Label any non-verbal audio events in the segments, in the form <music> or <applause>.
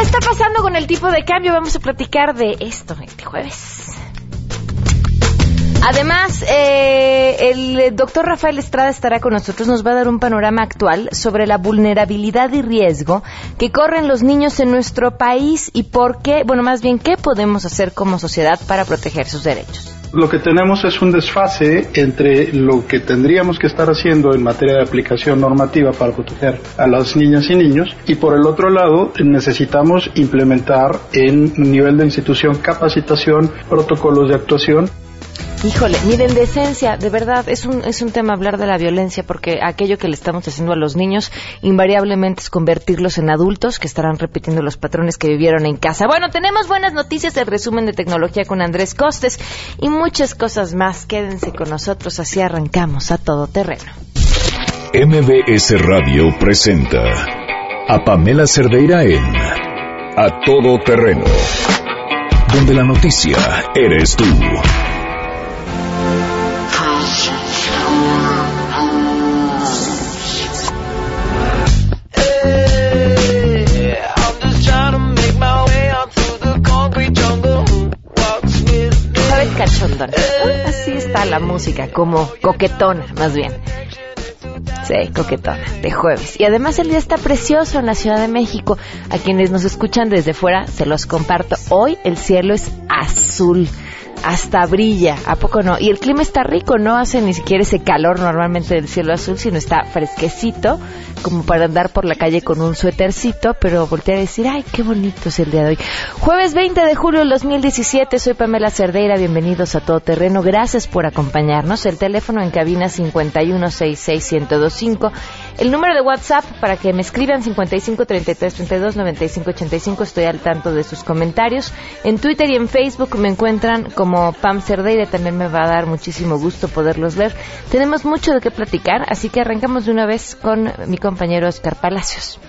¿Qué está pasando con el tipo de cambio? Vamos a platicar de esto este jueves. Además, eh, el doctor Rafael Estrada estará con nosotros, nos va a dar un panorama actual sobre la vulnerabilidad y riesgo que corren los niños en nuestro país y por qué, bueno, más bien, qué podemos hacer como sociedad para proteger sus derechos. Lo que tenemos es un desfase entre lo que tendríamos que estar haciendo en materia de aplicación normativa para proteger a las niñas y niños y por el otro lado necesitamos implementar en nivel de institución capacitación, protocolos de actuación Híjole, miren, decencia, de verdad, es un, es un tema hablar de la violencia porque aquello que le estamos haciendo a los niños invariablemente es convertirlos en adultos que estarán repitiendo los patrones que vivieron en casa. Bueno, tenemos buenas noticias del resumen de tecnología con Andrés Costes y muchas cosas más. Quédense con nosotros, así arrancamos a todo terreno. MBS Radio presenta a Pamela Cerdeira en A Todo Terreno, donde la noticia eres tú. Como coquetona, más bien. Sí, coquetona, de jueves. Y además el día está precioso en la Ciudad de México. A quienes nos escuchan desde fuera, se los comparto. Hoy el cielo es azul hasta brilla, ¿a poco no? Y el clima está rico, no hace ni siquiera ese calor normalmente del cielo azul, sino está fresquecito, como para andar por la calle con un suétercito, pero voltear a decir, ay, qué bonito es el día de hoy. Jueves 20 de julio del 2017, soy Pamela Cerdeira, bienvenidos a Todo Terreno, gracias por acompañarnos. El teléfono en cabina 5166125, el número de WhatsApp para que me escriban 5533329585, estoy al tanto de sus comentarios. En Twitter y en Facebook me encuentran como como Pam Cerdeira también me va a dar muchísimo gusto poderlos ver. Tenemos mucho de qué platicar, así que arrancamos de una vez con mi compañero Oscar Palacios.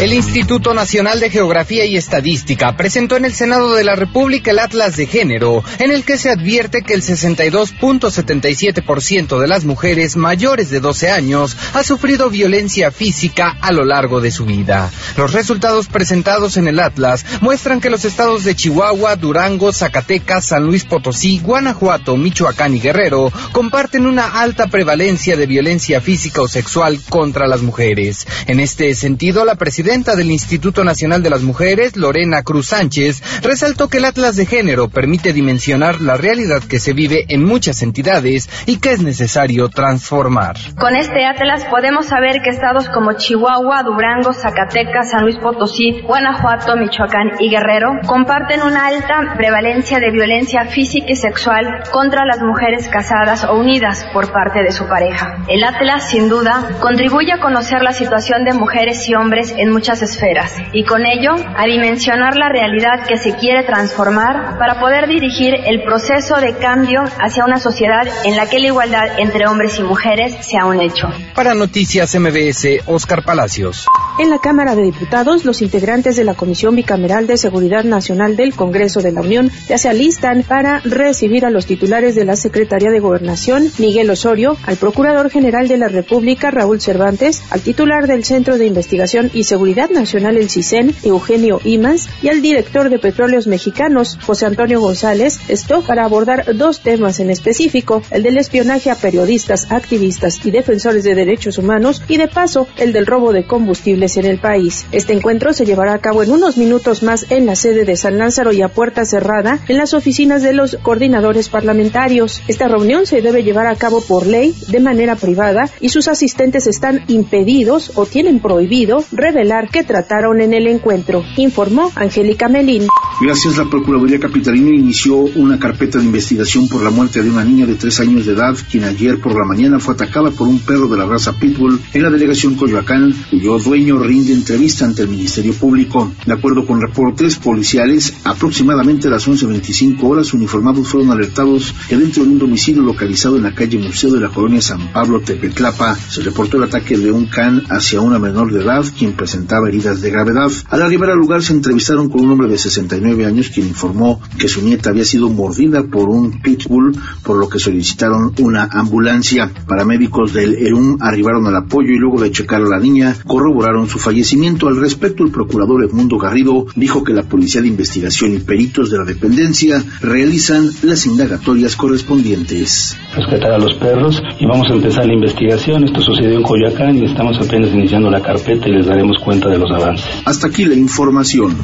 El Instituto Nacional de Geografía y Estadística presentó en el Senado de la República el Atlas de Género, en el que se advierte que el 62.77% de las mujeres mayores de 12 años ha sufrido violencia física a lo largo de su vida. Los resultados presentados en el Atlas muestran que los estados de Chihuahua, Durango, Zacatecas, San Luis Potosí, Guanajuato, Michoacán y Guerrero comparten una alta prevalencia de violencia física o sexual contra las mujeres. En este sentido, la presidenta presidenta del Instituto Nacional de las Mujeres, Lorena Cruz Sánchez, resaltó que el Atlas de Género permite dimensionar la realidad que se vive en muchas entidades y que es necesario transformar. Con este Atlas podemos saber que estados como Chihuahua, Durango, Zacatecas, San Luis Potosí, Guanajuato, Michoacán y Guerrero comparten una alta prevalencia de violencia física y sexual contra las mujeres casadas o unidas por parte de su pareja. El Atlas, sin duda, contribuye a conocer la situación de mujeres y hombres en muchas esferas y con ello a dimensionar la realidad que se quiere transformar para poder dirigir el proceso de cambio hacia una sociedad en la que la igualdad entre hombres y mujeres sea un hecho. Para Noticias MBS, Oscar Palacios. En la Cámara de Diputados, los integrantes de la Comisión Bicameral de Seguridad Nacional del Congreso de la Unión ya se alistan para recibir a los titulares de la Secretaría de Gobernación, Miguel Osorio, al Procurador General de la República, Raúl Cervantes, al titular del Centro de Investigación y Seguridad Nacional el CISEN, Eugenio Imas, y al director de Petróleos Mexicanos, José Antonio González, esto para abordar dos temas en específico, el del espionaje a periodistas, activistas y defensores de derechos humanos y de paso el del robo de combustibles en el país. Este encuentro se llevará a cabo en unos minutos más en la sede de San Lázaro y a puerta cerrada en las oficinas de los coordinadores parlamentarios. Esta reunión se debe llevar a cabo por ley de manera privada y sus asistentes están impedidos o tienen prohibido revelar que trataron en el encuentro, informó Angélica Melín. Gracias, la Procuraduría Capitalina inició una carpeta de investigación por la muerte de una niña de tres años de edad, quien ayer por la mañana fue atacada por un perro de la raza Pitbull en la delegación Coyoacán, cuyo dueño niño rinde entrevista ante el Ministerio Público. De acuerdo con reportes policiales, aproximadamente a las 11.25 horas, uniformados fueron alertados que dentro de un domicilio localizado en la calle Museo de la colonia San Pablo Tepetlapa se reportó el ataque de un can hacia una menor de edad quien presentaba heridas de gravedad. Al arribar al lugar se entrevistaron con un hombre de 69 años quien informó que su nieta había sido mordida por un pitbull, por lo que solicitaron una ambulancia. Paramédicos del ERUM arribaron al apoyo y luego de checar a la niña corroboraron su fallecimiento. Al respecto, el procurador Edmundo Garrido dijo que la Policía de Investigación y peritos de la dependencia realizan las indagatorias correspondientes. Rescatar a los perros y vamos a empezar la investigación. Esto sucedió en Coyoacán y estamos apenas iniciando la carpeta y les daremos cuenta de los avances. Hasta aquí la información.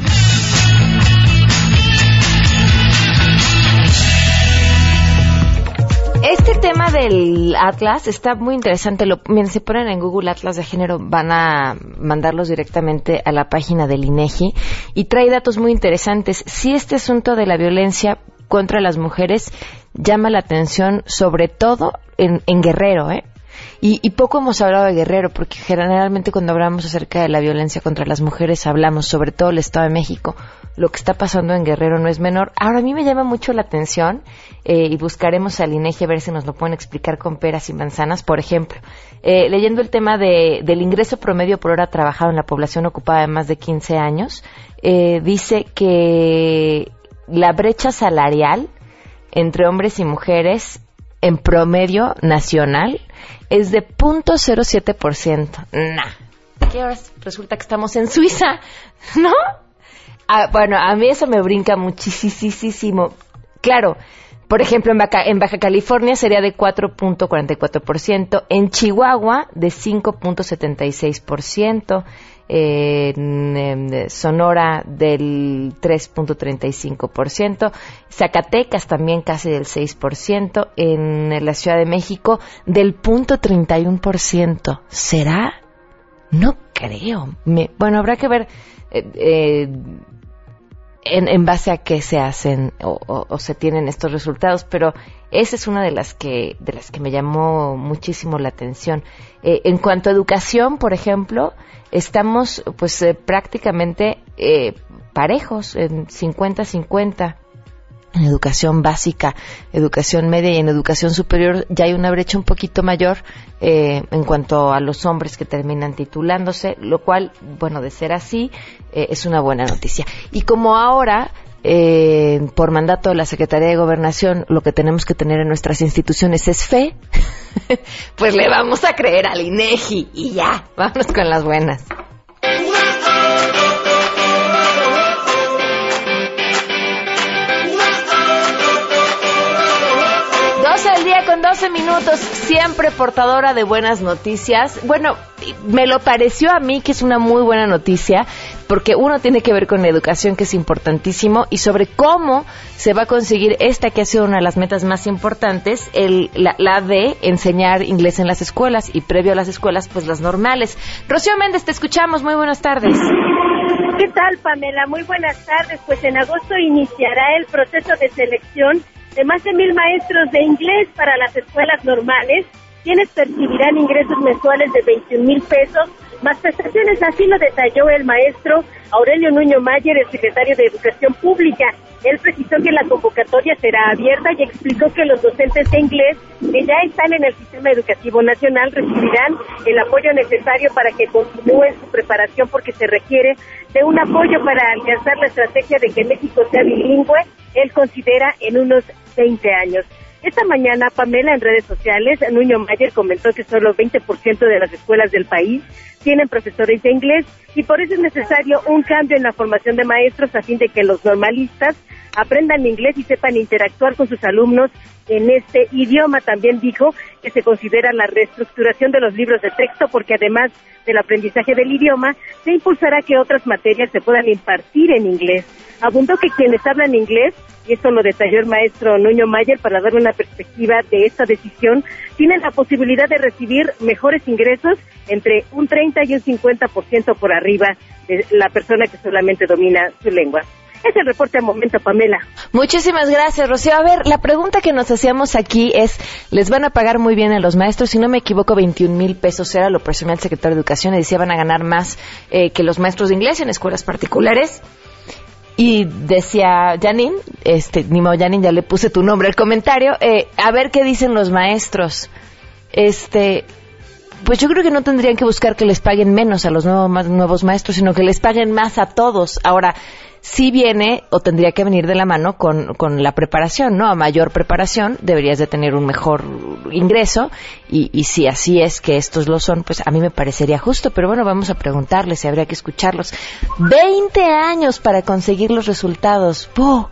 Este tema del Atlas está muy interesante. Lo, miren, si ponen en Google Atlas de género, van a mandarlos directamente a la página del INEGI y trae datos muy interesantes. Si este asunto de la violencia contra las mujeres llama la atención, sobre todo en, en Guerrero, ¿eh? Y, y, poco hemos hablado de Guerrero, porque generalmente cuando hablamos acerca de la violencia contra las mujeres hablamos sobre todo el Estado de México. Lo que está pasando en Guerrero no es menor. Ahora a mí me llama mucho la atención eh, y buscaremos al INEGI a ver si nos lo pueden explicar con peras y manzanas. Por ejemplo, eh, leyendo el tema de, del ingreso promedio por hora trabajado en la población ocupada de más de 15 años, eh, dice que la brecha salarial entre hombres y mujeres en promedio nacional es de 0.07%. Nah. ¿Qué horas resulta que estamos en Suiza? <laughs> ¿No? Ah, bueno, a mí eso me brinca muchísimo. Claro, por ejemplo, en Baja, en Baja California sería de 4.44%, en Chihuahua de 5.76%, en, Sonora del 3.35%, Zacatecas también casi del 6%, en la Ciudad de México del 0.31%. ¿Será? No creo. Me, bueno, habrá que ver eh, eh, en, en, base a qué se hacen o, se tienen estos resultados, pero esa es una de las que de las que me llamó muchísimo la atención. Eh, en cuanto a educación, por ejemplo, estamos pues eh, prácticamente eh, parejos en 50-50 en educación básica, educación media y en educación superior ya hay una brecha un poquito mayor eh, en cuanto a los hombres que terminan titulándose, lo cual, bueno, de ser así, eh, es una buena noticia. Y como ahora eh, por mandato de la Secretaría de Gobernación, lo que tenemos que tener en nuestras instituciones es fe, <laughs> pues le vamos a creer al INEGI y ya, vámonos con las buenas. Con 12 minutos, siempre portadora de buenas noticias. Bueno, me lo pareció a mí que es una muy buena noticia, porque uno tiene que ver con la educación, que es importantísimo, y sobre cómo se va a conseguir esta que ha sido una de las metas más importantes, el, la, la de enseñar inglés en las escuelas, y previo a las escuelas, pues las normales. Rocío Méndez, te escuchamos, muy buenas tardes. ¿Qué tal, Pamela? Muy buenas tardes. Pues en agosto iniciará el proceso de selección de más de mil maestros de inglés para las escuelas normales, quienes percibirán ingresos mensuales de 21 mil pesos, más prestaciones. Así lo detalló el maestro Aurelio Nuño Mayer, el secretario de Educación Pública. Él precisó que la convocatoria será abierta y explicó que los docentes de inglés que ya están en el sistema educativo nacional recibirán el apoyo necesario para que continúen su preparación porque se requiere de un apoyo para alcanzar la estrategia de que México sea bilingüe, él considera en unos 20 años. Esta mañana, Pamela, en redes sociales, Nuño Mayer comentó que solo 20% de las escuelas del país tienen profesores de inglés y por eso es necesario un cambio en la formación de maestros a fin de que los normalistas aprendan inglés y sepan interactuar con sus alumnos en este idioma. También dijo que se considera la reestructuración de los libros de texto porque además del aprendizaje del idioma, se impulsará que otras materias se puedan impartir en inglés. Abundó que quienes hablan inglés, y esto lo detalló el maestro Nuño Mayer para dar una perspectiva de esta decisión, tienen la posibilidad de recibir mejores ingresos entre un 30 y un 50% por arriba de la persona que solamente domina su lengua. Es el reporte al momento, Pamela. Muchísimas gracias, Rocío. A ver, la pregunta que nos hacíamos aquí es, ¿les van a pagar muy bien a los maestros? Si no me equivoco, 21 mil pesos era lo presumió el secretario de Educación y decía van a ganar más eh, que los maestros de inglés en escuelas particulares. Y decía Janine, este, ni modo Janine, ya le puse tu nombre al comentario, eh, a ver qué dicen los maestros. Este, pues yo creo que no tendrían que buscar que les paguen menos a los nuevos maestros, sino que les paguen más a todos. Ahora, sí viene o tendría que venir de la mano con, con la preparación, ¿no? A mayor preparación deberías de tener un mejor ingreso y, y si así es que estos lo son, pues a mí me parecería justo, pero bueno, vamos a preguntarles si habría que escucharlos. 20 años para conseguir los resultados. ¡Puh!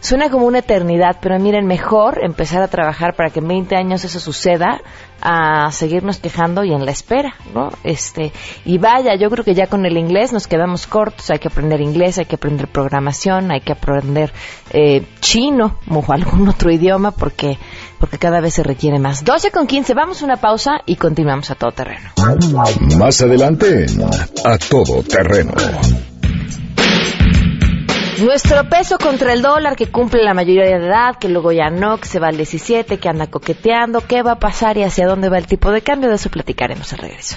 Suena como una eternidad, pero miren, mejor empezar a trabajar para que en 20 años eso suceda a seguirnos quejando y en la espera, ¿no? Este, y vaya, yo creo que ya con el inglés nos quedamos cortos, hay que aprender inglés, hay que aprender programación, hay que aprender eh, chino o <laughs> algún otro idioma porque porque cada vez se requiere más. 12 con 15, vamos a una pausa y continuamos a todo terreno. Más adelante A Todo Terreno. Nuestro peso contra el dólar que cumple la mayoría de edad, que luego ya no, que se va al 17, que anda coqueteando, qué va a pasar y hacia dónde va el tipo de cambio, de eso platicaremos al regreso.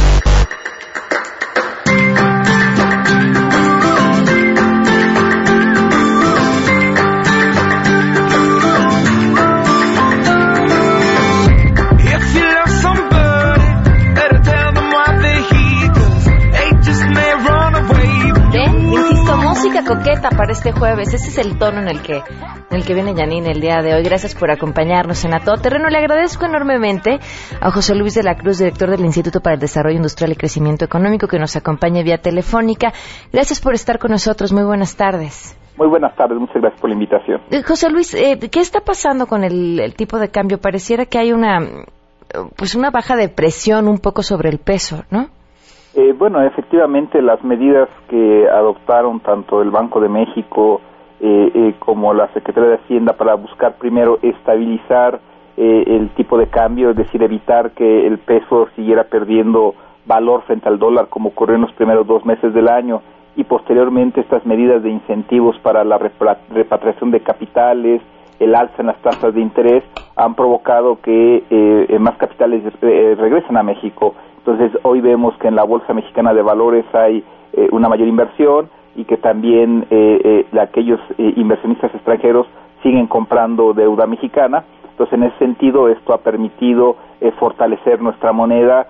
Para este jueves. Ese es el tono en el que, en el que viene Janine el día de hoy. Gracias por acompañarnos en A Todo Terreno. Le agradezco enormemente a José Luis de la Cruz, director del Instituto para el Desarrollo Industrial y Crecimiento Económico, que nos acompaña vía telefónica. Gracias por estar con nosotros. Muy buenas tardes. Muy buenas tardes, muchas gracias por la invitación. Eh, José Luis, eh, ¿qué está pasando con el, el tipo de cambio? Pareciera que hay una, pues una baja de presión un poco sobre el peso, ¿no? Eh, bueno, efectivamente las medidas que adoptaron tanto el Banco de México eh, eh, como la Secretaría de Hacienda para buscar primero estabilizar eh, el tipo de cambio, es decir, evitar que el peso siguiera perdiendo valor frente al dólar como ocurrió en los primeros dos meses del año y posteriormente estas medidas de incentivos para la repatriación de capitales, el alza en las tasas de interés han provocado que eh, más capitales eh, regresen a México entonces, hoy vemos que en la Bolsa Mexicana de Valores hay eh, una mayor inversión y que también eh, eh, aquellos inversionistas extranjeros siguen comprando deuda mexicana. Entonces, en ese sentido, esto ha permitido fortalecer nuestra moneda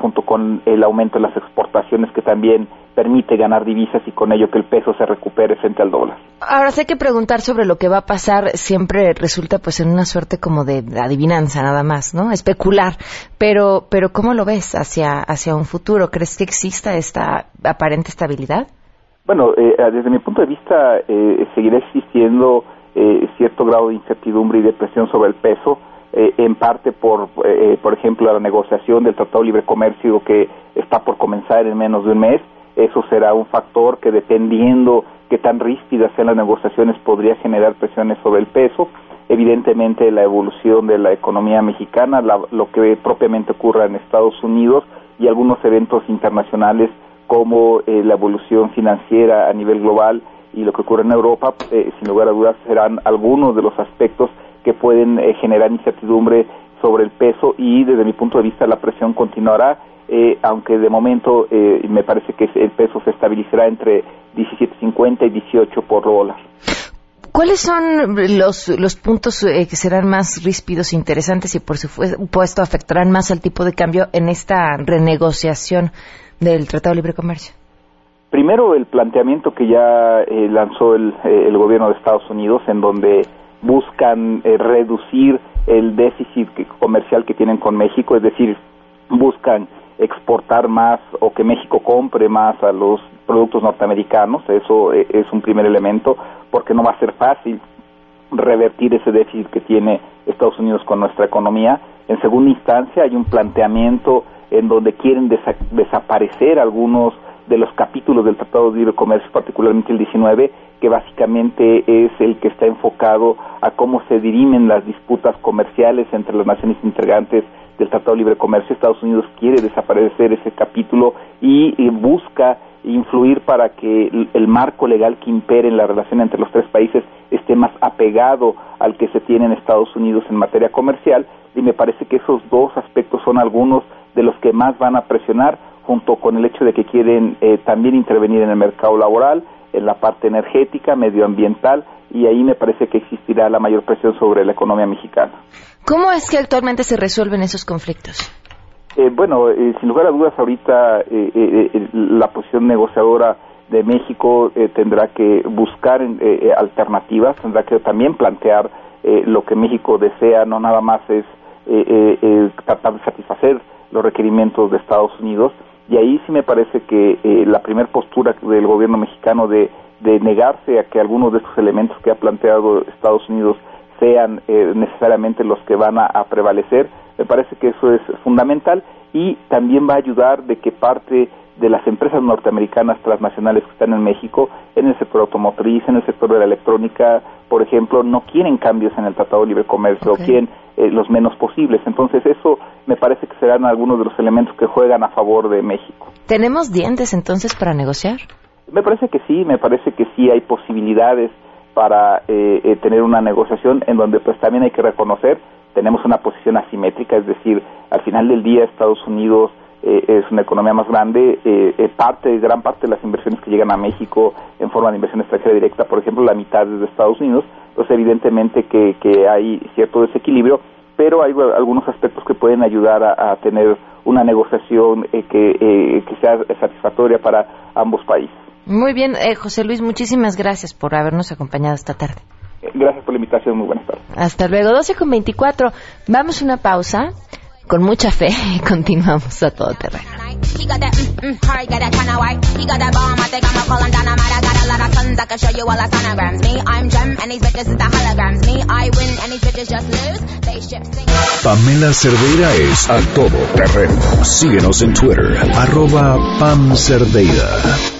junto con el aumento de las exportaciones que también permite ganar divisas y con ello que el peso se recupere frente al dólar. Ahora, hay que preguntar sobre lo que va a pasar, siempre resulta pues en una suerte como de adivinanza nada más, ¿no? Especular. Pero, pero ¿cómo lo ves hacia, hacia un futuro? ¿Crees que exista esta aparente estabilidad? Bueno, eh, desde mi punto de vista eh, seguirá existiendo eh, cierto grado de incertidumbre y de presión sobre el peso, eh, en parte por, eh, por ejemplo, la negociación del Tratado de Libre Comercio que está por comenzar en menos de un mes eso será un factor que dependiendo qué tan ríspidas sean las negociaciones podría generar presiones sobre el peso. Evidentemente la evolución de la economía mexicana, lo que propiamente ocurra en Estados Unidos y algunos eventos internacionales como eh, la evolución financiera a nivel global y lo que ocurre en Europa, eh, sin lugar a dudas serán algunos de los aspectos que pueden eh, generar incertidumbre sobre el peso y desde mi punto de vista la presión continuará eh, aunque de momento eh, me parece que el peso se estabilizará entre 17.50 y 18 por dólar. ¿Cuáles son los, los puntos eh, que serán más ríspidos e interesantes y por supuesto afectarán más al tipo de cambio en esta renegociación del Tratado de Libre Comercio? Primero, el planteamiento que ya lanzó el, el, gobierno de Estados Unidos, en donde buscan reducir el déficit comercial que tienen con México, es decir, buscan exportar más o que México compre más a los productos norteamericanos, eso eh, es un primer elemento, porque no va a ser fácil revertir ese déficit que tiene Estados Unidos con nuestra economía. En segunda instancia hay un planteamiento en donde quieren desaparecer algunos de los capítulos del Tratado de Libre Comercio, particularmente el 19, que básicamente es el que está enfocado a cómo se dirimen las disputas comerciales entre las naciones integrantes del Tratado de Libre Comercio. Estados Unidos quiere desaparecer ese capítulo y, busca influir para que el, marco legal que impere en la relación entre los tres países esté más apegado al que se tiene en Estados Unidos en materia comercial y me parece que esos dos aspectos son algunos de los que más van a presionar junto con el hecho de que quieren eh, también intervenir en el mercado laboral, en la parte energética, medioambiental, y ahí me parece que existirá la mayor presión sobre la economía mexicana. ¿Cómo es que actualmente se resuelven esos conflictos? Eh, bueno, eh, sin lugar a dudas, ahorita la posición negociadora de México tendrá que buscar alternativas, tendrá que también plantear lo que México desea, no nada más es tratar de satisfacer los requerimientos de Estados Unidos, y ahí sí me parece que eh, la primera postura del gobierno mexicano de, negarse a que algunos de estos elementos que ha planteado Estados Unidos sean eh, necesariamente los que van a, prevalecer, me parece que eso es fundamental y también va a ayudar de que parte de las empresas norteamericanas transnacionales que están en México, en el sector automotriz, en el sector de la electrónica, por ejemplo, no quieren cambios en el Tratado de Libre Comercio, quieren eh, los menos posibles. Entonces, eso me parece que serán algunos de los elementos que juegan a favor de México. ¿Tenemos dientes entonces para negociar? Me parece que sí, me parece que sí hay posibilidades para eh, eh, tener una negociación en donde pues también hay que reconocer tenemos una posición asimétrica, es decir, al final del día Estados Unidos eh, es una economía más grande, eh, parte, gran parte de las inversiones que llegan a México en forma de inversión extranjera directa, por ejemplo, la mitad es de Estados Unidos, pues evidentemente que, que hay cierto desequilibrio, pero hay algunos aspectos que pueden ayudar a, tener una negociación eh, que, eh, que sea satisfactoria para ambos países. Muy bien, José Luis, muchísimas gracias por habernos acompañado esta tarde. Gracias por la invitación, muy buenas tardes. Hasta luego, 12 con 24. Vamos a una pausa con mucha fe <laughs> continuamos a todo terreno. Pamela Cerdeira es a todo terreno. Síguenos en Twitter, arroba Pam Cerdeira.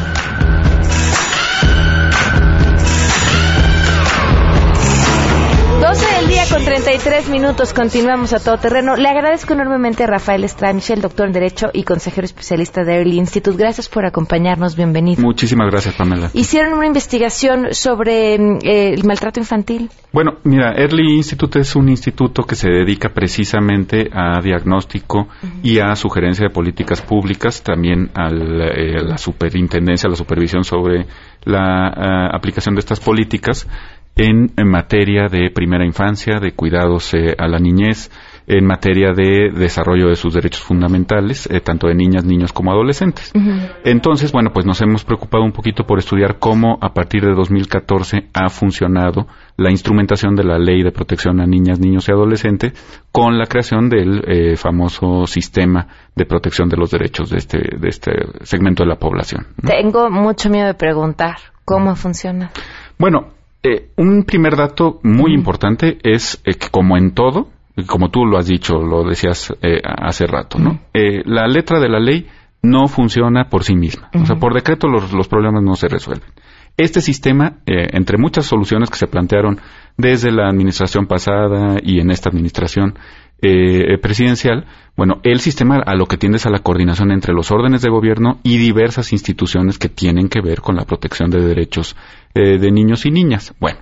33 minutos, continuamos a todo terreno. Le agradezco enormemente a Rafael el doctor en Derecho y consejero especialista de Early Institute. Gracias por acompañarnos, bienvenido. Muchísimas gracias, Pamela. ¿Hicieron una investigación sobre eh, el maltrato infantil? Bueno, mira, Early Institute es un instituto que se dedica precisamente a diagnóstico y a sugerencia de políticas públicas, también a eh, la superintendencia, a la supervisión sobre la eh, aplicación de estas políticas en, materia de primera infancia, de cuidados eh, a la niñez, en materia de desarrollo de sus derechos fundamentales, eh, tanto de niñas, niños como adolescentes. Entonces, bueno, pues nos hemos preocupado un poquito por estudiar cómo a partir de 2014 ha funcionado la instrumentación de la Ley de Protección a Niñas, Niños y Adolescentes con la creación del eh, famoso sistema de protección de los derechos de este, de este segmento de la población. Tengo mucho miedo de preguntar cómo funciona. Bueno, eh, un primer dato muy importante es eh, que como en todo, como tú lo has dicho, lo decías eh, hace rato, ¿no? la letra de la ley no funciona por sí misma. O sea, por decreto los, los problemas no se resuelven. Este sistema, entre muchas soluciones que se plantearon desde la administración pasada y en esta administración, eh, presidencial, bueno, el sistema a lo que tiende es a la coordinación entre los órdenes de gobierno y diversas instituciones que tienen que ver con la protección de derechos eh, de niños y niñas. Bueno,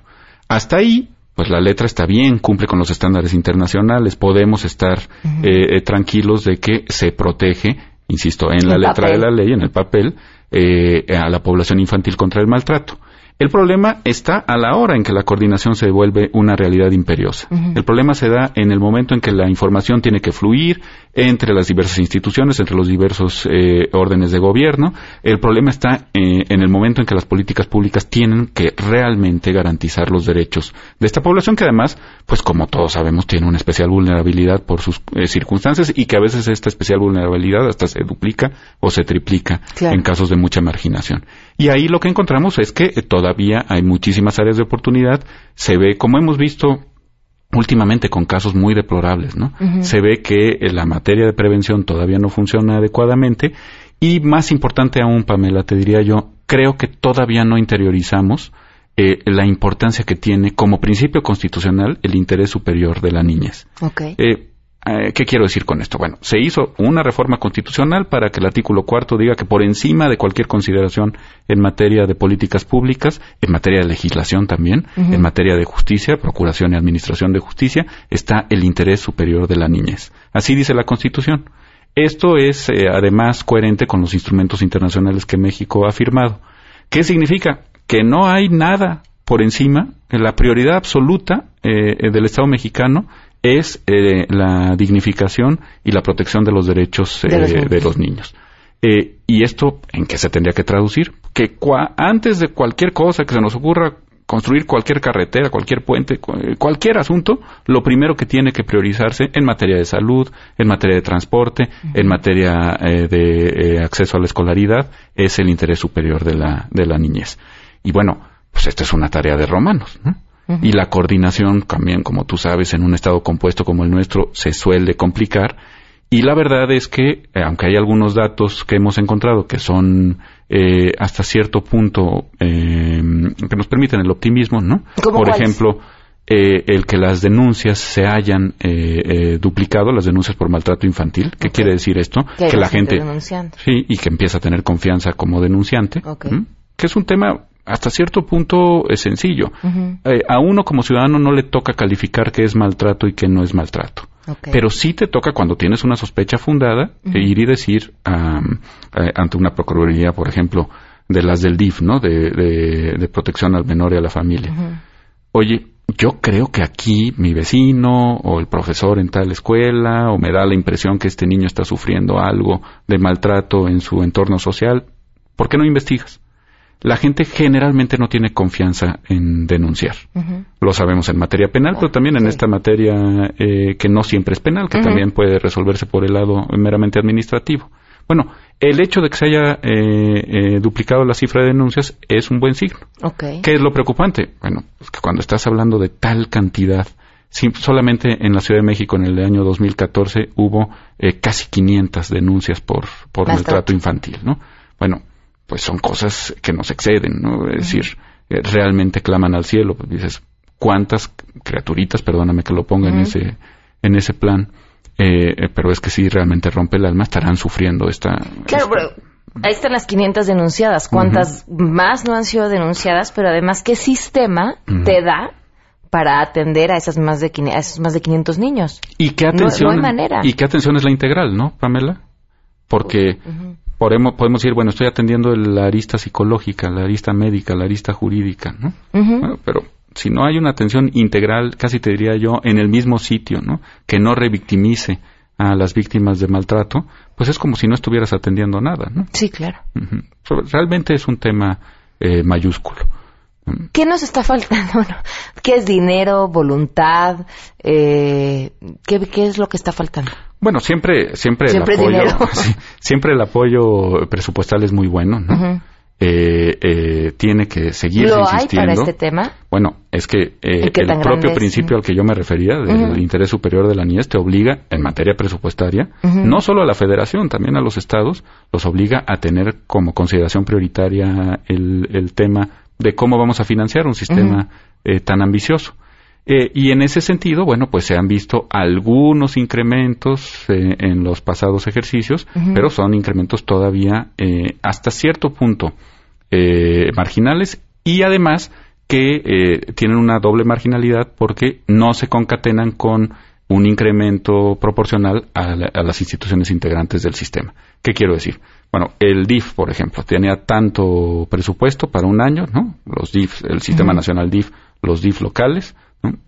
hasta ahí, pues la letra está bien, cumple con los estándares internacionales, podemos estar eh, tranquilos de que se protege, insisto, en la letra de la ley, en el papel, a la población infantil contra el maltrato. El problema está a la hora en que la coordinación se vuelve una realidad imperiosa. El problema se da en el momento en que la información tiene que fluir entre las diversas instituciones, entre los diversos eh, órdenes de gobierno. El problema está eh, en el momento en que las políticas públicas tienen que realmente garantizar los derechos de esta población que además, pues como todos sabemos, tiene una especial vulnerabilidad por sus eh, circunstancias y que a veces esta especial vulnerabilidad hasta se duplica o se triplica en casos de mucha marginación. Y ahí lo que encontramos es que toda todavía hay muchísimas áreas de oportunidad. Se ve, como hemos visto últimamente con casos muy deplorables, ¿no? Se ve que la materia de prevención todavía no funciona adecuadamente y más importante aún, Pamela, te diría yo, creo que todavía no interiorizamos eh, la importancia que tiene como principio constitucional el interés superior de la niñez. Okay. Eh, eh, ¿Qué quiero decir con esto? Bueno, se hizo una reforma constitucional para que el artículo cuarto diga que por encima de cualquier consideración en materia de políticas públicas, en materia de legislación también, en materia de justicia, procuración y administración de justicia, está el interés superior de la niñez. Así dice la Constitución. Esto es eh, además coherente con los instrumentos internacionales que México ha firmado. ¿Qué significa? Que no hay nada por encima, la prioridad absoluta eh, del Estado mexicano es eh, la dignificación y la protección de los derechos de los eh, niños. Eh, ¿Y esto en qué se tendría que traducir? Que antes de cualquier cosa que se nos ocurra construir cualquier carretera, cualquier puente, cualquier asunto, lo primero que tiene que priorizarse en materia de salud, en materia de transporte, en materia de acceso a la escolaridad, es el interés superior de la, de la niñez. Y bueno, pues esta es una tarea de romanos, ¿no? Y la coordinación también, como tú sabes, en un estado compuesto como el nuestro se suele complicar. Y la verdad es que, eh, aunque hay algunos datos que hemos encontrado que son eh, hasta cierto punto eh, que nos permiten el optimismo, ¿no? Por ejemplo, el que las denuncias se hayan duplicado, las denuncias por maltrato infantil. ¿Qué quiere decir esto? Que, la gente... Sí, y que empieza a tener confianza como denunciante. Que es un tema hasta cierto punto es sencillo. Eh, a uno como ciudadano no le toca calificar qué es maltrato y qué no es maltrato. Pero sí te toca cuando tienes una sospecha fundada e ir y decir eh, ante una procuraduría, por ejemplo, de las del DIF, ¿no? De, protección al menor y a la familia. Oye, yo creo que aquí mi vecino o el profesor en tal escuela o me da la impresión que este niño está sufriendo algo de maltrato en su entorno social. ¿Por qué no investigas? La gente generalmente no tiene confianza en denunciar. Lo sabemos en materia penal, pero también en esta materia eh, que no siempre es penal, que también puede resolverse por el lado meramente administrativo. Bueno, el hecho de que se haya eh, eh, duplicado la cifra de denuncias es un buen signo. ¿Qué es lo preocupante? Bueno, pues que cuando estás hablando de tal cantidad, solamente en la Ciudad de México en el año 2014 hubo casi 500 denuncias por, por maltrato infantil, ¿no? Bueno, pues son cosas que nos exceden, ¿no? Es decir, eh, realmente claman al cielo. Pues dices, ¿cuántas criaturitas, perdóname que lo ponga en ese en ese plan, eh, eh, pero es que si realmente rompe el alma, estarán sufriendo esta... Claro, pero ahí están las 500 denunciadas. ¿Cuántas más no han sido denunciadas? Pero además, ¿qué sistema te da para atender a esas más de a esos más de 500 niños? ¿Y qué atención? No, hay manera. ¿Y qué atención es la integral, no, Pamela? Porque podemos, podemos decir, bueno, estoy atendiendo la arista psicológica, la arista médica, la arista jurídica, ¿no? pero si no hay una atención integral, casi te diría yo, en el mismo sitio, ¿no? Que no revictimice a las víctimas de maltrato, pues es como si no estuvieras atendiendo nada, ¿no? Sí, claro. Realmente es un tema eh, mayúsculo. ¿Qué nos está faltando? <laughs> ¿Qué es dinero, voluntad? Eh, ¿qué, ¿Qué es lo que está faltando? Bueno, siempre, siempre, el apoyo, <laughs> siempre el apoyo presupuestal es muy bueno, ¿no? Eh, eh, tiene que seguir ¿Lo insistiendo. Hay para este tema? Bueno, es que eh, el propio principio al que yo me refería, del interés superior de la niñez, te obliga, en materia presupuestaria, no solo a la federación, también a los estados, los obliga a tener como consideración prioritaria el, el tema de cómo vamos a financiar un sistema tan ambicioso. Eh, y en ese sentido, bueno, pues se han visto algunos incrementos eh, en los pasados ejercicios, pero son incrementos todavía eh, hasta cierto punto marginales y además que tienen una doble marginalidad porque no se concatenan con un incremento proporcional a, las instituciones integrantes del sistema. ¿Qué quiero decir? Bueno, el DIF, por ejemplo, tenía tanto presupuesto para un año, ¿no? Los DIF, el Sistema Nacional DIF, los DIF locales,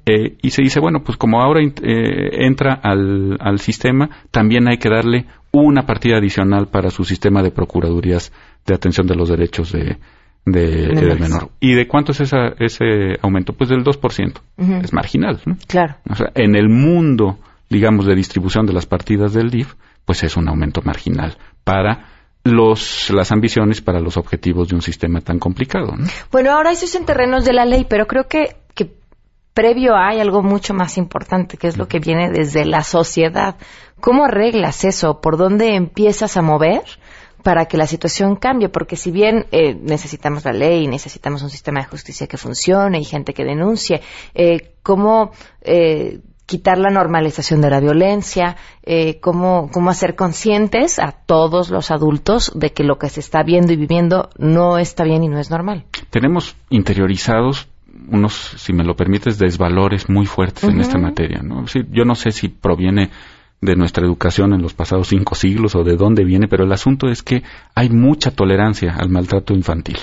eh, y se dice, bueno, pues como ahora eh, entra al, al, sistema, también hay que darle una partida adicional para su sistema de procuradurías de atención de los derechos de, del menor. ¿Y de cuánto es esa, ese aumento? Pues del 2%. Es marginal, ¿no? Claro. O sea, en el mundo, digamos, de distribución de las partidas del DIF, pues es un aumento marginal para los, las ambiciones para los objetivos de un sistema tan complicado. ¿no? Bueno, ahora eso es en terrenos de la ley, pero creo que previo hay algo mucho más importante, que es lo que viene desde la sociedad. ¿Cómo arreglas eso? ¿Por dónde empiezas a mover? para que la situación cambie, porque si bien eh, necesitamos la ley, necesitamos un sistema de justicia que funcione y gente que denuncie, eh, ¿cómo eh, quitar la normalización de la violencia? ¿cómo, ¿Cómo hacer conscientes a todos los adultos de que lo que se está viendo y viviendo no está bien y no es normal? Tenemos interiorizados unos, si me lo permites, desvalores muy fuertes en esta materia. ¿no? yo no sé si proviene de nuestra educación en los pasados cinco siglos o de dónde viene, pero el asunto es que hay mucha tolerancia al maltrato infantil.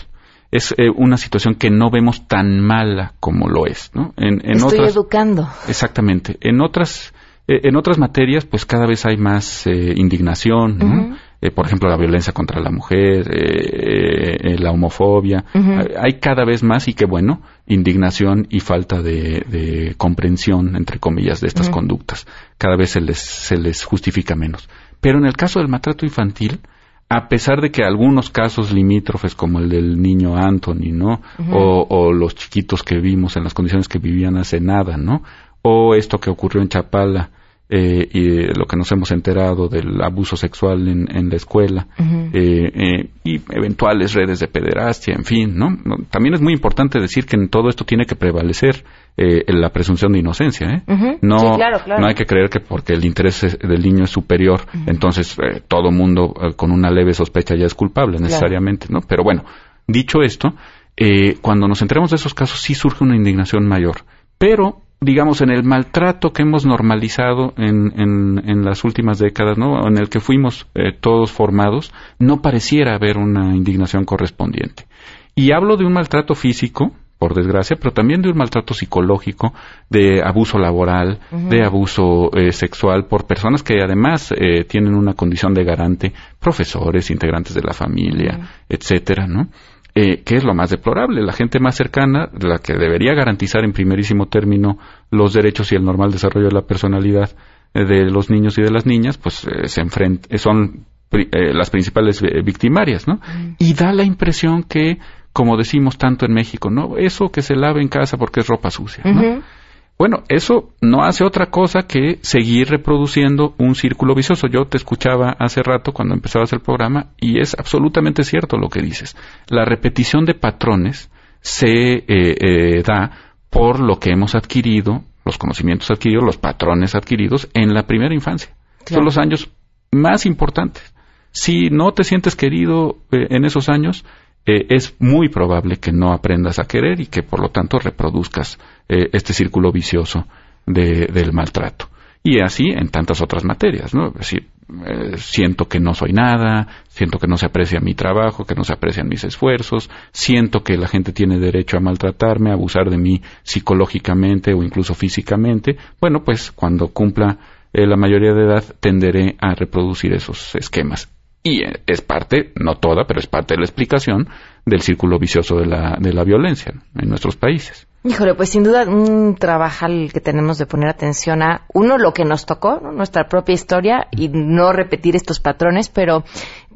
Es eh, una situación que no vemos tan mala como lo es. ¿no? En, Estoy educando. Exactamente. En otras, eh, en otras materias, pues cada vez hay más eh, indignación, ¿no? Eh, por ejemplo, la violencia contra la mujer, eh, eh, la homofobia. Hay cada vez más, y qué bueno, indignación y falta de, comprensión, entre comillas, de estas conductas. Cada vez se les, se les justifica menos. Pero en el caso del maltrato infantil, a pesar de que algunos casos limítrofes como el del niño Anthony, ¿no? o, o, los chiquitos que vimos en las condiciones que vivían hace nada, ¿no? O esto que ocurrió en Chapala, eh, y lo que nos hemos enterado del abuso sexual en, la escuela eh, eh, y eventuales redes de pederastia, en fin, ¿no? También es muy importante decir que en todo esto tiene que prevalecer la presunción de inocencia, No, no hay que creer que porque el interés del niño es superior, entonces todo mundo con una leve sospecha ya es culpable necesariamente, ¿no? Pero bueno, dicho esto, cuando nos enteramos de esos casos sí surge una indignación mayor, pero digamos, en el maltrato que hemos normalizado en, en, las últimas décadas, ¿no? En el que fuimos eh, todos formados, no pareciera haber una indignación correspondiente. Y hablo de un maltrato físico, por desgracia, pero también de un maltrato psicológico, de abuso laboral, de abuso eh, sexual por personas que además eh, tienen una condición de garante, profesores, integrantes de la familia, etcétera, ¿no? Eh, que es lo más deplorable. La gente más cercana, la que debería garantizar en primerísimo término los derechos y el normal desarrollo de la personalidad eh, de los niños y de las niñas, pues eh, se enfrenta, son eh, las principales victimarias, ¿no? Mm. Y da la impresión que, como decimos tanto en México, ¿no? Eso que se lava en casa porque es ropa sucia, ¿no? Bueno, eso no hace otra cosa que seguir reproduciendo un círculo vicioso. Yo te escuchaba hace rato cuando empezabas el programa y es absolutamente cierto lo que dices. La repetición de patrones se eh, eh, da por lo que hemos adquirido, los conocimientos adquiridos, los patrones adquiridos en la primera infancia. Son los años más importantes. Si no te sientes querido eh, en esos años, eh, es muy probable que no aprendas a querer y que por lo tanto reproduzcas eh, este círculo vicioso del maltrato. Y así en tantas otras materias, ¿no? Es decir, eh, siento que no soy nada, siento que no se aprecia mi trabajo, que no se aprecian mis esfuerzos, siento que la gente tiene derecho a maltratarme, a abusar de mí psicológicamente o incluso físicamente. Bueno, pues cuando cumpla la mayoría de edad tenderé a reproducir esos esquemas y es parte, no toda, pero es parte de la explicación del círculo vicioso de la, de la violencia en nuestros países. Híjole, pues sin duda un trabajo al que tenemos de poner atención a, uno, lo que nos tocó, nuestra propia historia y no repetir estos patrones, pero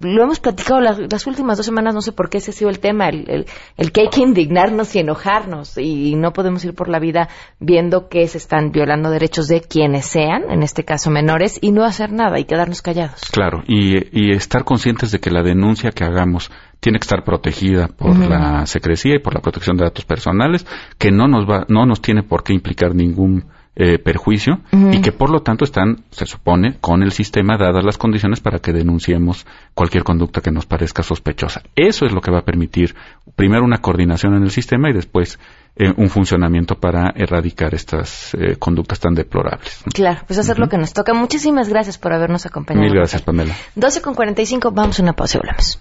lo hemos platicado las, últimas dos semanas, no sé por qué ese ha sido el tema, el, el, que hay que indignarnos y enojarnos y no podemos ir por la vida viendo que se están violando derechos de quienes sean, en este caso menores, y no hacer nada y quedarnos callados. Claro, y, y estar conscientes de que la denuncia que hagamos tiene que estar protegida por la secrecía y por la protección de datos personales, que no nos va, no nos tiene por qué implicar ningún eh, perjuicio y que por lo tanto están, se supone, con el sistema dadas las condiciones para que denunciemos cualquier conducta que nos parezca sospechosa. Eso es lo que va a permitir primero una coordinación en el sistema y después eh, un funcionamiento para erradicar estas eh, conductas tan deplorables. Claro, pues hacer lo que nos toca. Muchísimas gracias por habernos acompañado. Mil gracias, Pamela. 12 con 45, vamos a una pausa y volvemos.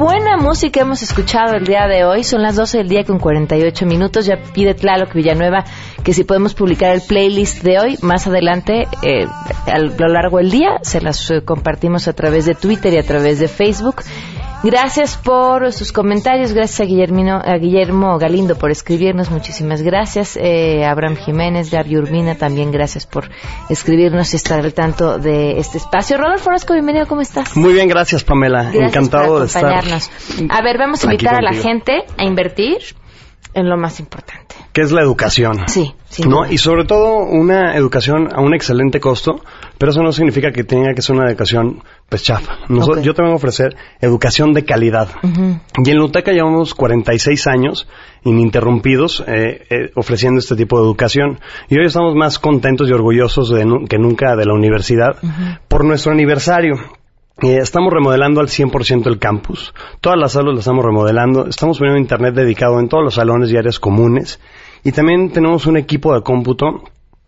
Buena música hemos escuchado el día de hoy. Son las 12 del día con 48 minutos. Ya pide Tlaloc Villanueva que si podemos publicar el playlist de hoy más adelante eh, a lo largo del día. Se las eh, compartimos a través de Twitter y a través de Facebook. Gracias por sus comentarios, gracias a, Guillermino, a Guillermo Galindo por escribirnos, muchísimas gracias. Eh, Abraham Jiménez, Gaby Urbina, también gracias por escribirnos y estar al tanto de este espacio. Rodolfo Orozco, bienvenido, ¿cómo estás? Muy bien, gracias Pamela, Gracias encantado por de estar. acompañarnos. A ver, vamos a invitar a la gente a invertir en lo más importante. que es la educación. Sí, sin ¿no? duda. Y sobre todo una educación a un excelente costo, pero eso no significa que tenga que ser una educación pues chafa. Yo te vengo a ofrecer educación de calidad. Y en Luteca llevamos 46 años ininterrumpidos eh, eh, ofreciendo este tipo de educación. Y hoy estamos más contentos y orgullosos de nu- que nunca de la universidad por nuestro aniversario. Eh, estamos remodelando al 100% el campus. Todas las aulas las estamos remodelando. Estamos poniendo internet dedicado en todos los salones y áreas comunes. Y también tenemos un equipo de cómputo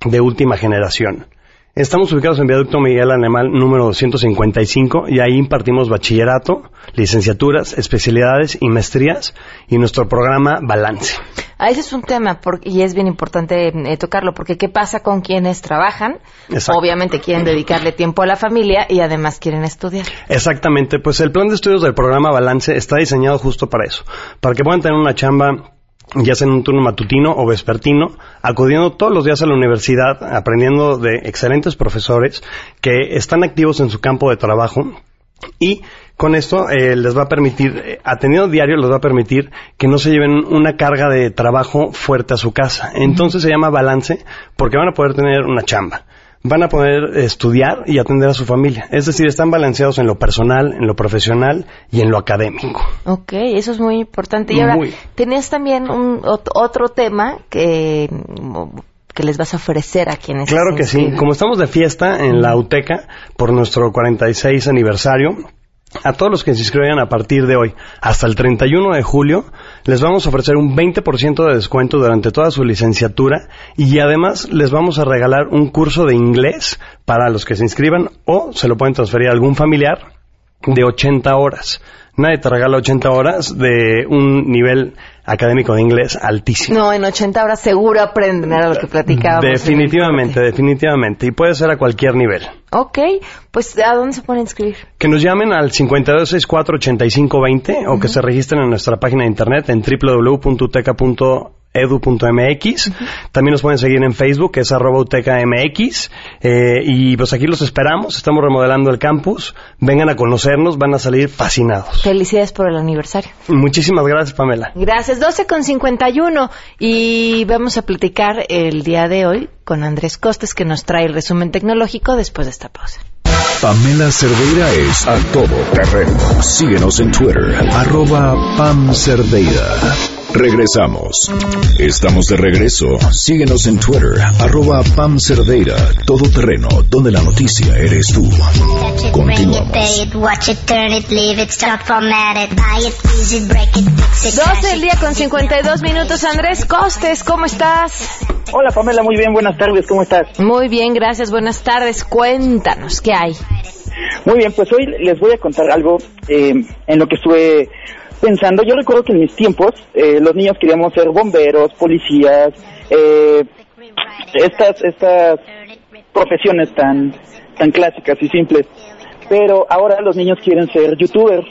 de última generación. Estamos ubicados en Viaducto Miguel Alemán número 255 y ahí impartimos bachillerato, licenciaturas, especialidades y maestrías y nuestro programa Balance. Ah, ese es un tema por- y es bien importante eh, tocarlo porque qué pasa con quienes trabajan, Exacto. obviamente quieren dedicarle tiempo a la familia y además quieren estudiar. Exactamente, pues el plan de estudios del programa Balance está diseñado justo para eso, para que puedan tener una chamba ya sea en un turno matutino o vespertino, acudiendo todos los días a la universidad, aprendiendo de excelentes profesores que están activos en su campo de trabajo y con esto eh, les va a permitir, eh, atendiendo diario, les va a permitir que no se lleven una carga de trabajo fuerte a su casa. Entonces se llama balance porque van a poder tener una chamba. Van a poder estudiar y atender a su familia. Es decir, están balanceados en lo personal, en lo profesional y en lo académico. Ok, eso es muy importante. Y ahora, Muy. tenías también un, ot- otro tema que, que les vas a ofrecer a quienes Claro que sí. Como estamos de fiesta en la UTECA por nuestro 46 aniversario, a todos los que se inscriban a partir de hoy hasta el 31 de julio, les vamos a ofrecer un 20% de descuento durante toda su licenciatura y además les vamos a regalar un curso de inglés para los que se inscriban o se lo pueden transferir a algún familiar de 80 horas. Nadie te regala 80 horas de un nivel académico de inglés altísimo. No, en 80 horas seguro aprenden, era lo que platicábamos. Definitivamente, definitivamente. Y puede ser a cualquier nivel. Ok, pues ¿a dónde se pueden inscribir? Que nos llamen al 5264-8520 o que se registren en nuestra página de internet en www.uteca.edu.mx. También nos pueden seguir en Facebook, que es arroba utecamx. Eh, y pues aquí los esperamos. Estamos remodelando el campus. Vengan a conocernos, van a salir fascinados. Felicidades por el aniversario. Muchísimas gracias, Pamela. Gracias, 12 con 51 y vamos a platicar el día de hoy con Andrés Costes que nos trae el resumen tecnológico después de esta pausa. Pamela Cerdeira es a todo terreno. Síguenos en Twitter, arroba Pam Cerdeira. Regresamos. Estamos de regreso. Síguenos en Twitter, arroba Pam Cerdeira. Todo terreno, donde la noticia eres tú. Continuamos. 12 del día con 52 minutos. Andrés Costes, ¿cómo estás? Hola Pamela, muy bien, buenas tardes, ¿cómo estás? Muy bien, gracias, buenas tardes. Cuéntanos, ¿qué hay? Muy bien, pues hoy les voy a contar algo eh, en lo que estuve pensando. Yo recuerdo que en mis tiempos eh, los niños queríamos ser bomberos, policías, eh, estas estas profesiones tan tan clásicas y simples. Pero ahora los niños quieren ser youtubers.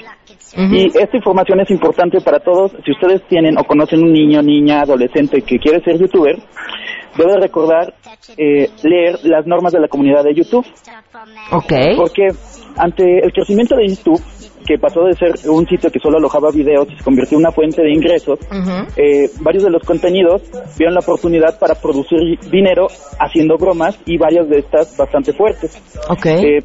Y esta información es importante para todos. Si ustedes tienen o conocen un niño, niña, adolescente que quiere ser youtuber, debe recordar eh, leer las normas de la comunidad de YouTube. Ok. Porque ante el crecimiento de YouTube, que pasó de ser un sitio que solo alojaba videos y se convirtió en una fuente de ingresos, eh, varios de los contenidos vieron la oportunidad para producir dinero haciendo bromas y varias de estas bastante fuertes. Eh,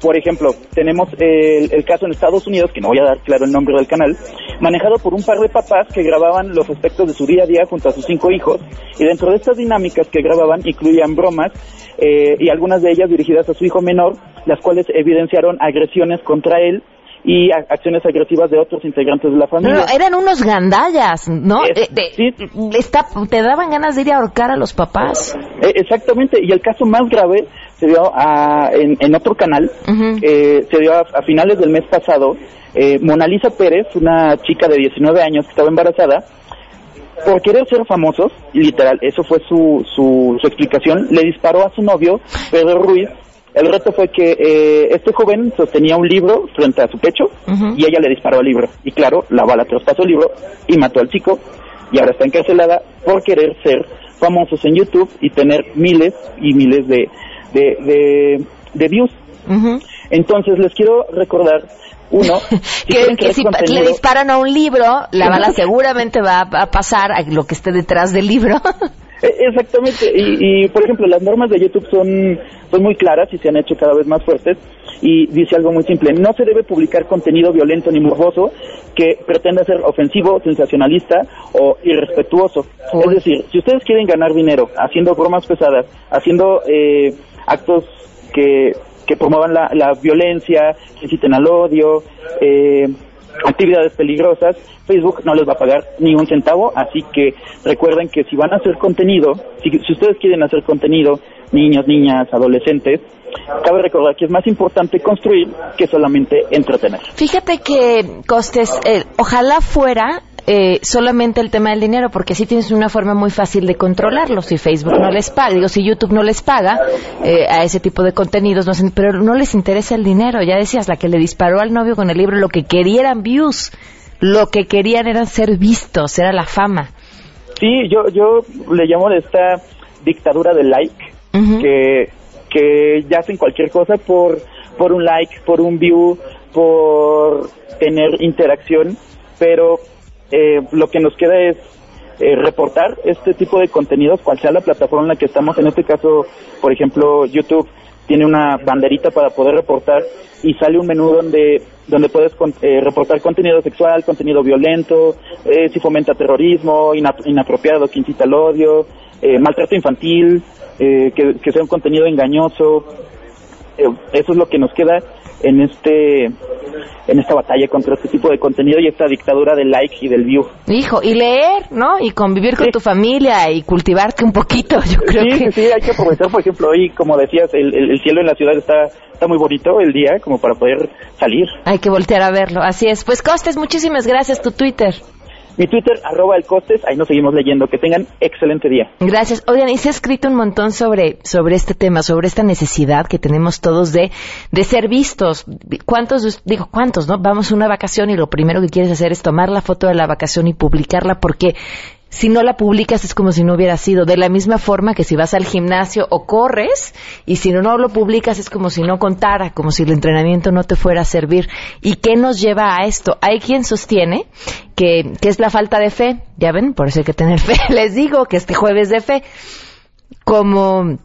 por ejemplo, tenemos el, el caso en Estados Unidos, que no voy a dar claro el nombre del canal, manejado por un par de papás que grababan los aspectos de su día a día junto a sus cinco hijos, y dentro de estas dinámicas que grababan incluían bromas eh, y algunas de ellas dirigidas a su hijo menor, las cuales evidenciaron agresiones contra él y acciones agresivas de otros integrantes de la familia. no, eran unos gandallas, ¿no? Es- Eh, de- está- te daban ganas de ir a ahorcar a los papás. Eh, exactamente, y el caso más grave se dio a- en, en otro canal, eh, se dio a, a finales del mes pasado. Eh, Mona Lisa Pérez, una chica de 19 años que estaba embarazada, por querer ser famosos, literal, eso fue su, su, su explicación, le disparó a su novio, Pedro Ruiz. El reto fue que eh, este joven sostenía un libro frente a su pecho y ella le disparó al libro. Y claro, la bala traspasó el libro y mató al chico y ahora está encarcelada por querer ser famosos en YouTube y tener miles y miles de, de, de, de views. Entonces les quiero recordar, uno, <laughs> si Que, si contenido- le disparan a un libro, la bala seguramente va a pasar a lo que esté detrás del libro. <laughs> Eh, Exactamente, y, y, por ejemplo las normas de YouTube son, son muy claras y se han hecho cada vez más fuertes. Y dice algo muy simple, no se debe publicar contenido violento ni morboso que pretenda ser ofensivo, sensacionalista o irrespetuoso. Es decir, si ustedes quieren ganar dinero haciendo bromas pesadas, haciendo eh, actos que, que promuevan la, la violencia, que inciten al odio, eh, actividades peligrosas, Facebook no les va a pagar ni un centavo, así que recuerden que si van a hacer contenido, si, si ustedes quieren hacer contenido, niños, niñas, adolescentes, cabe recordar que es más importante construir que solamente entretener. Fíjate que, Costes, eh, ojalá fuera eh, solamente el tema del dinero, porque así tienes una forma muy fácil de controlarlo. Si Facebook no les paga, digo, si YouTube no les paga eh, a ese tipo de contenidos, no pero no les interesa el dinero. Ya decías, la que le disparó al novio con el libro, lo que querían eran views, lo que querían era ser vistos, era la fama. Sí, yo, yo le llamo de esta dictadura del like, que, que ya hacen cualquier cosa por, por un like, por un view, por tener interacción, pero eh, lo que nos queda es eh, reportar este tipo de contenidos, cual sea la plataforma en la que estamos, en este caso, por ejemplo, YouTube tiene una banderita para poder reportar y sale un menú donde donde puedes con- eh, reportar contenido sexual, contenido violento, eh, si fomenta terrorismo, ina- inapropiado, que incita al odio, eh, maltrato infantil, eh, que, que sea un contenido engañoso. Eh, eso es lo que nos queda en este en esta batalla contra este tipo de contenido y esta dictadura del like y del view. Hijo, y leer, ¿no? Y convivir con tu familia y cultivarte un poquito, <laughs> yo creo sí, que... sí, hay que aprovechar, por ejemplo, hoy, como decías, el, el- el cielo en la ciudad está, está muy bonito el día, como para poder salir. Hay que voltear a verlo, así es. Pues Costes, muchísimas gracias, tu Twitter. Mi Twitter, arroba el costes, ahí nos seguimos leyendo. Que tengan excelente día. Gracias. Oigan, y se ha escrito un montón sobre, sobre este tema, sobre esta necesidad que tenemos todos de, de ser vistos. ¿Cuántos, digo, cuántos, no? Vamos a una vacación y lo primero que quieres hacer es tomar la foto de la vacación y publicarla porque si no la publicas es como si no hubiera sido. De la misma forma que si vas al gimnasio o corres y si no, lo publicas es como si no contara, como si el entrenamiento no te fuera a servir. ¿Y qué nos lleva a esto? Hay quien sostiene que, que es la falta de fe. Ya ven, por eso hay que tener <laughs> fe. Les digo que este jueves de fe, como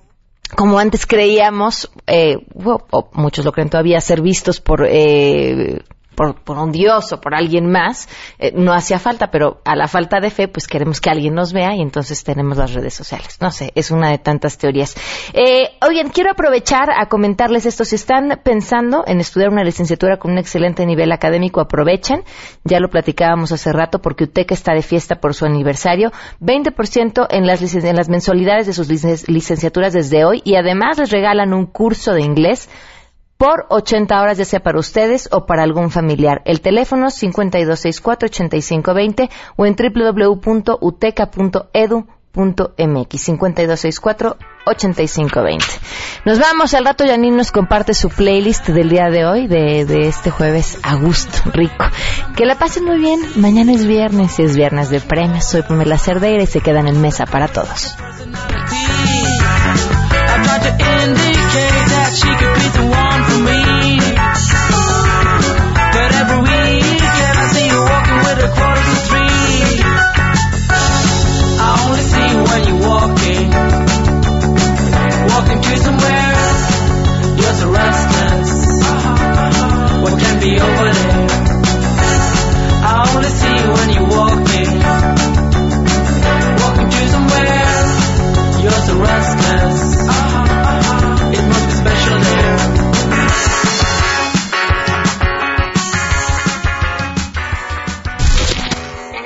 como antes creíamos, eh, o muchos lo creen todavía, ser vistos por, eh, por, por un dios o por alguien más, eh, no hacía falta, pero a la falta de fe, pues queremos que alguien nos vea y entonces tenemos las redes sociales. No sé, es una de tantas teorías. Eh, oigan, quiero aprovechar a comentarles esto. Si están pensando en estudiar una licenciatura con un excelente nivel académico, aprovechen. Ya lo platicábamos hace rato porque UTECA está de fiesta por su aniversario. 20% en las, en las mensualidades de sus licen- licenciaturas desde hoy y además les regalan un curso de inglés por 80 horas, ya sea para ustedes o para algún familiar. El teléfono 5264-8520 o en www.uteca.edu.mx 5264-8520. Nos vamos, al rato Janine nos comparte su playlist del día de hoy, de, de este jueves a gusto, rico. Que la pasen muy bien, mañana es viernes y es viernes de premios. Soy Pamela Cerdeira y se quedan en mesa para todos.